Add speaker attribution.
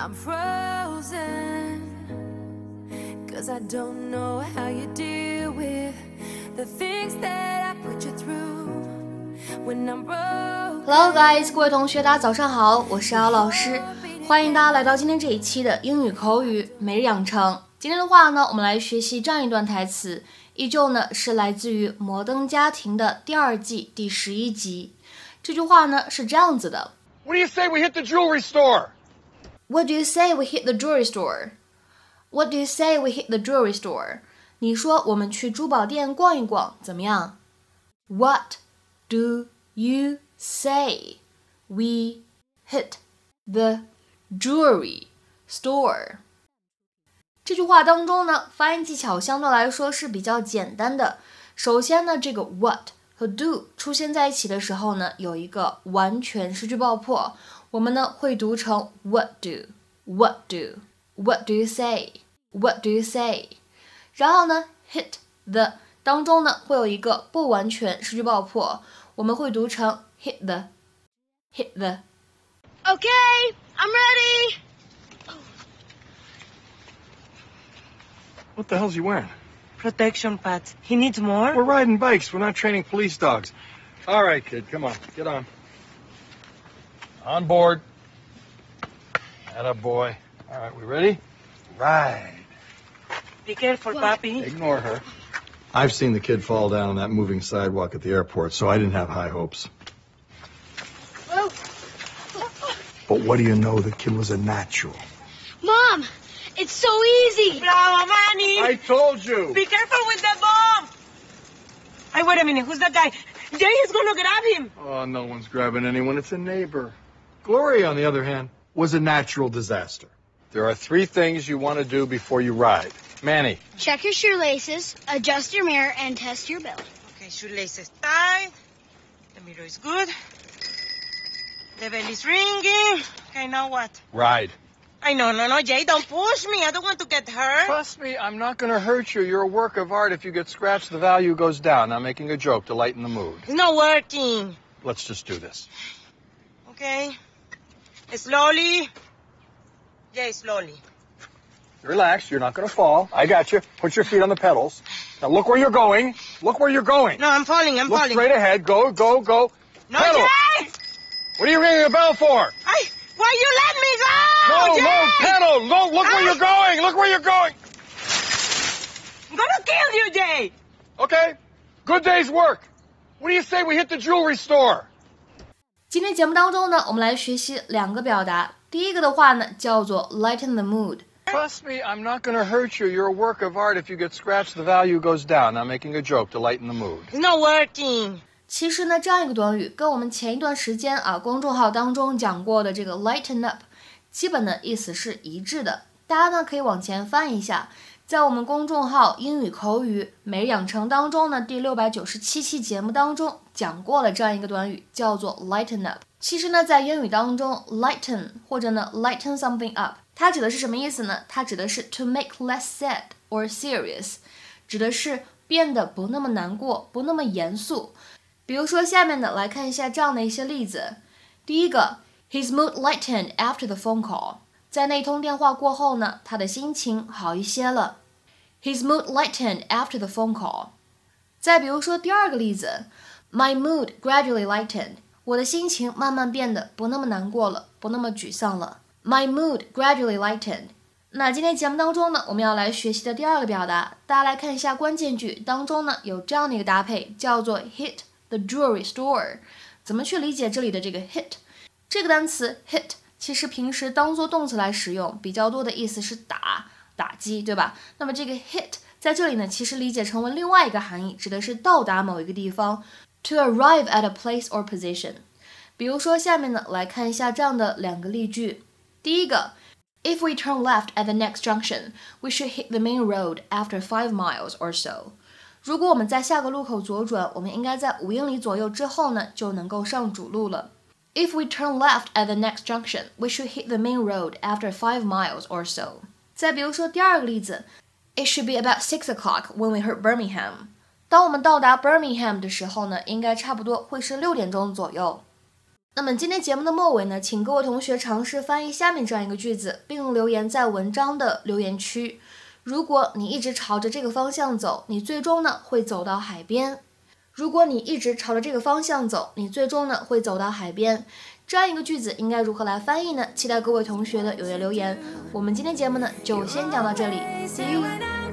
Speaker 1: I'm frozen. Cause I don't know how you deal with the things that I put you through when I'm broke.
Speaker 2: Hello guys，各位同学，大家早上好，我是姚老师，欢迎大家来到今天这一期的英语口语每日养成。今天的话呢，我们来学习这样一段台词，依旧呢是来自于《摩登家庭》的第二季第十一集。这句话呢是这样子的
Speaker 3: What do you say we hit the jewelry store?
Speaker 2: What do you say we hit the jewelry store? What do you say we hit the jewelry store? 你说我们去珠宝店逛一逛，怎么样？What do you say we hit the jewelry store? 这句话当中呢，发音技巧相对来说是比较简单的。首先呢，这个 what 和 do 出现在一起的时候呢，有一个完全失去爆破， 我们呢会读成 what do，what do，what do you say，what do you say，然后呢 hit the 当中呢会有一个不完全失去爆破，我们会读成 hit the，hit the。
Speaker 4: Okay, I'm ready.
Speaker 3: What the hell's he wearing?
Speaker 5: Protection pads. He needs more?
Speaker 3: We're riding bikes. We're not training police dogs. All right, kid, come on. Get on. On board. Atta boy. All right, we ready? Ride.
Speaker 5: Be careful, Papi.
Speaker 3: Ignore her. I've seen the kid fall down on that moving sidewalk at the airport, so I didn't have high hopes. But what do you know? The kid was a natural.
Speaker 4: Mom, it's so easy.
Speaker 5: Bravo, Manny!
Speaker 3: I told you.
Speaker 5: Be careful with the bomb! Hey, wait a minute. Who's that guy? Jay is gonna grab him.
Speaker 3: Oh, no one's grabbing anyone. It's a neighbor. Gloria, on the other hand, was a natural disaster. There are three things you want to do before you ride. Manny,
Speaker 4: Check your shoelaces, adjust your mirror, and test your belt.
Speaker 5: Okay, shoelaces tied. The mirror is good. The bell is ringing. Okay, now what?
Speaker 3: ride.
Speaker 5: I know, no, no, Jay, don't push me. I don't want to get hurt.
Speaker 3: Trust me, I'm not going to hurt you. You're a work of art. If you get scratched, the value goes down. I'm making a joke to lighten the mood.
Speaker 5: It's not working.
Speaker 3: Let's just do this.
Speaker 5: Okay? Slowly. Jay, slowly.
Speaker 3: Relax. You're not going to fall. I got you. Put your feet on the pedals. Now look where you're going. Look where you're going.
Speaker 5: No, I'm falling, I'm
Speaker 3: look
Speaker 5: falling.
Speaker 3: straight ahead. Go, go, go.
Speaker 5: No,
Speaker 3: pedal.
Speaker 5: Jay!
Speaker 3: What are you ringing the bell for?
Speaker 5: I, why you let me go?
Speaker 3: No,
Speaker 5: Jay!
Speaker 3: no, pedal. No, look where you're going. Look where you're going.
Speaker 5: I'm gonna kill you, Jay!
Speaker 3: Okay. Good day's work. What do you say we hit the jewelry store?
Speaker 2: 今天节目当中呢，我们来学习两个表达。第一个的话呢，叫做 lighten the mood。
Speaker 3: Trust me, I'm not going to hurt you. You're a work of art. If you get scratched, the value goes down. I'm making a joke to lighten the mood.
Speaker 5: Not working.
Speaker 2: 其实呢，这样一个短语跟我们前一段时间啊公众号当中讲过的这个 lighten up，基本的意思是一致的。大家呢可以往前翻一下，在我们公众号英语口语每日养成当中呢，第六百九十七期节目当中讲过了这样一个短语，叫做 lighten up。其实呢，在英语当中，lighten 或者呢 lighten something up，它指的是什么意思呢？它指的是 to make less sad or serious，指的是变得不那么难过，不那么严肃。比如说，下面的来看一下这样的一些例子。第一个，His mood lightened after the phone call。在那通电话过后呢，他的心情好一些了。His mood lightened after the phone call。再比如说第二个例子，My mood gradually lightened。我的心情慢慢变得不那么难过了，不那么沮丧了。My mood gradually lightened。那今天节目当中呢，我们要来学习的第二个表达，大家来看一下关键句当中呢有这样的一个搭配，叫做 hit the jewelry store。怎么去理解这里的这个 hit 这个单词 hit？其实平时当做动词来使用，比较多的意思是打、打击，对吧？那么这个 hit 在这里呢，其实理解成为另外一个含义，指的是到达某一个地方，to arrive at a place or position。比如说下面呢，来看一下这样的两个例句。第一个，If we turn left at the next junction, we should hit the main road after five miles or so。如果我们在下个路口左转，我们应该在五英里左右之后呢，就能够上主路了。If we turn left at the next junction, we should hit the main road after five miles or so。 再比如说第二个例子，It should be about six o'clock when we hit Birmingham。当我们到达 Birmingham 的时候呢，应该差不多会是六点钟左右。那么今天节目的末尾呢，请各位同学尝试翻译下面这样一个句子，并留言在文章的留言区。如果你一直朝着这个方向走，你最终呢会走到海边。如果你一直朝着这个方向走，你最终呢会走到海边。这样一个句子应该如何来翻译呢？期待各位同学的踊跃留言。我们今天节目呢就先讲到这里，See you。